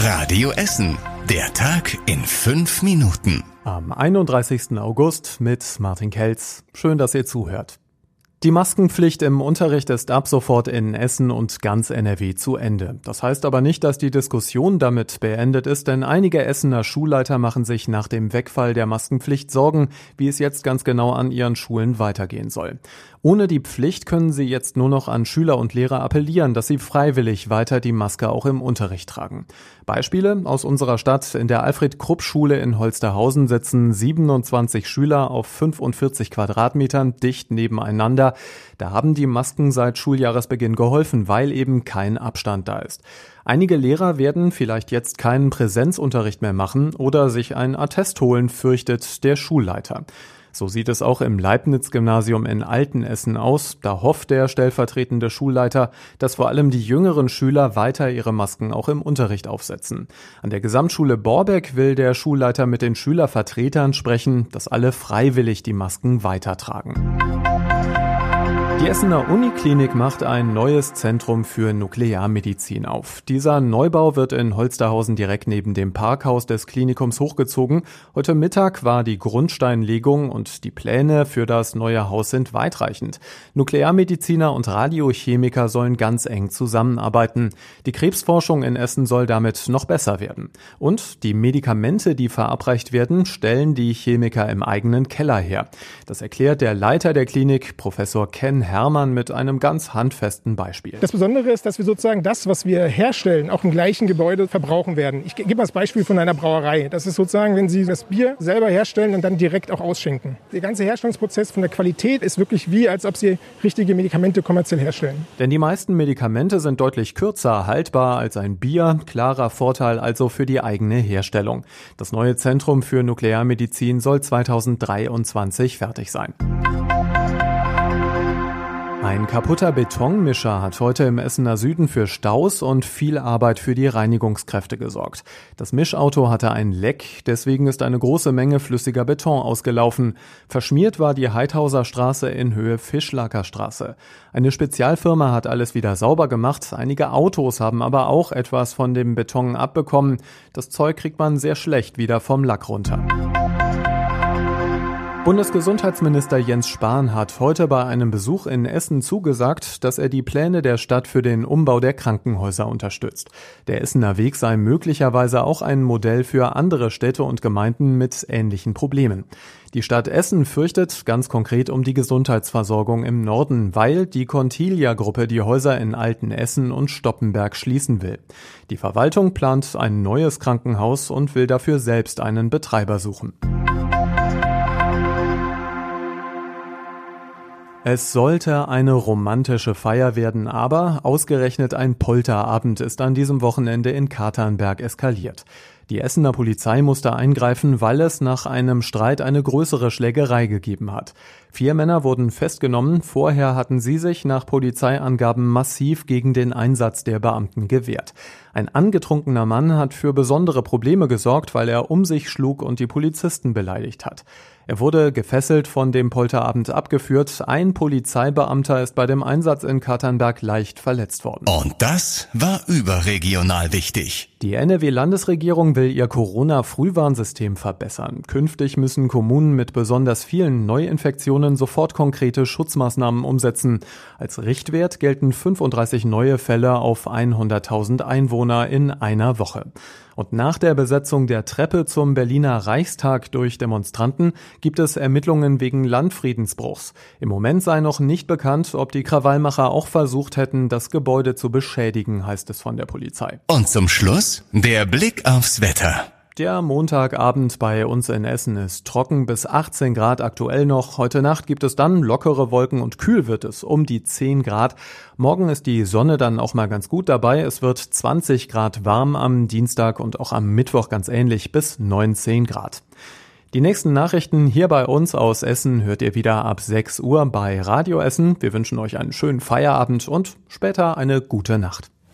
Radio Essen. Der Tag in fünf Minuten. Am 31. August mit Martin Kelz. Schön, dass ihr zuhört. Die Maskenpflicht im Unterricht ist ab sofort in Essen und ganz NRW zu Ende. Das heißt aber nicht, dass die Diskussion damit beendet ist, denn einige Essener Schulleiter machen sich nach dem Wegfall der Maskenpflicht Sorgen, wie es jetzt ganz genau an ihren Schulen weitergehen soll. Ohne die Pflicht können sie jetzt nur noch an Schüler und Lehrer appellieren, dass sie freiwillig weiter die Maske auch im Unterricht tragen. Beispiele aus unserer Stadt. In der Alfred-Krupp-Schule in Holsterhausen sitzen 27 Schüler auf 45 Quadratmetern dicht nebeneinander. Da haben die Masken seit Schuljahresbeginn geholfen, weil eben kein Abstand da ist. Einige Lehrer werden vielleicht jetzt keinen Präsenzunterricht mehr machen oder sich ein Attest holen, fürchtet der Schulleiter. So sieht es auch im Leibniz-Gymnasium in Altenessen aus. Da hofft der stellvertretende Schulleiter, dass vor allem die jüngeren Schüler weiter ihre Masken auch im Unterricht aufsetzen. An der Gesamtschule Borbeck will der Schulleiter mit den Schülervertretern sprechen, dass alle freiwillig die Masken weitertragen. Die Essener Uniklinik macht ein neues Zentrum für Nuklearmedizin auf. Dieser Neubau wird in Holsterhausen direkt neben dem Parkhaus des Klinikums hochgezogen. Heute Mittag war die Grundsteinlegung und die Pläne für das neue Haus sind weitreichend. Nuklearmediziner und Radiochemiker sollen ganz eng zusammenarbeiten. Die Krebsforschung in Essen soll damit noch besser werden. Und die Medikamente, die verabreicht werden, stellen die Chemiker im eigenen Keller her. Das erklärt der Leiter der Klinik, Professor Ken Hermann mit einem ganz handfesten Beispiel. Das Besondere ist, dass wir sozusagen das, was wir herstellen, auch im gleichen Gebäude verbrauchen werden. Ich gebe mal das Beispiel von einer Brauerei. Das ist sozusagen, wenn Sie das Bier selber herstellen und dann direkt auch ausschenken. Der ganze Herstellungsprozess von der Qualität ist wirklich wie, als ob Sie richtige Medikamente kommerziell herstellen. Denn die meisten Medikamente sind deutlich kürzer haltbar als ein Bier. Klarer Vorteil also für die eigene Herstellung. Das neue Zentrum für Nuklearmedizin soll 2023 fertig sein. Ein kaputter Betonmischer hat heute im Essener Süden für Staus und viel Arbeit für die Reinigungskräfte gesorgt. Das Mischauto hatte ein Leck, deswegen ist eine große Menge flüssiger Beton ausgelaufen. Verschmiert war die Heidhauser Straße in Höhe Fischlacker Straße. Eine Spezialfirma hat alles wieder sauber gemacht, einige Autos haben aber auch etwas von dem Beton abbekommen. Das Zeug kriegt man sehr schlecht wieder vom Lack runter. Bundesgesundheitsminister Jens Spahn hat heute bei einem Besuch in Essen zugesagt, dass er die Pläne der Stadt für den Umbau der Krankenhäuser unterstützt. Der Essener Weg sei möglicherweise auch ein Modell für andere Städte und Gemeinden mit ähnlichen Problemen. Die Stadt Essen fürchtet ganz konkret um die Gesundheitsversorgung im Norden, weil die Contilia-Gruppe die Häuser in Alten Essen und Stoppenberg schließen will. Die Verwaltung plant ein neues Krankenhaus und will dafür selbst einen Betreiber suchen. Es sollte eine romantische Feier werden, aber ausgerechnet ein Polterabend ist an diesem Wochenende in Katernberg eskaliert. Die Essener Polizei musste eingreifen, weil es nach einem Streit eine größere Schlägerei gegeben hat. Vier Männer wurden festgenommen, vorher hatten sie sich nach Polizeiangaben massiv gegen den Einsatz der Beamten gewehrt. Ein angetrunkener Mann hat für besondere Probleme gesorgt, weil er um sich schlug und die Polizisten beleidigt hat. Er wurde gefesselt von dem Polterabend abgeführt. Ein Polizeibeamter ist bei dem Einsatz in Katernberg leicht verletzt worden. Und das war überregional wichtig. Die NRW-Landesregierung will ihr Corona-Frühwarnsystem verbessern. Künftig müssen Kommunen mit besonders vielen Neuinfektionen sofort konkrete Schutzmaßnahmen umsetzen. Als Richtwert gelten 35 neue Fälle auf 100.000 Einwohner in einer Woche. Und nach der Besetzung der Treppe zum Berliner Reichstag durch Demonstranten gibt es Ermittlungen wegen Landfriedensbruchs. Im Moment sei noch nicht bekannt, ob die Krawallmacher auch versucht hätten, das Gebäude zu beschädigen, heißt es von der Polizei. Und zum Schluss der Blick aufs Wetter. Der Montagabend bei uns in Essen ist trocken bis 18 Grad aktuell noch. Heute Nacht gibt es dann lockere Wolken und kühl wird es um die 10 Grad. Morgen ist die Sonne dann auch mal ganz gut dabei. Es wird 20 Grad warm am Dienstag und auch am Mittwoch ganz ähnlich bis 19 Grad. Die nächsten Nachrichten hier bei uns aus Essen hört ihr wieder ab 6 Uhr bei Radio Essen. Wir wünschen euch einen schönen Feierabend und später eine gute Nacht.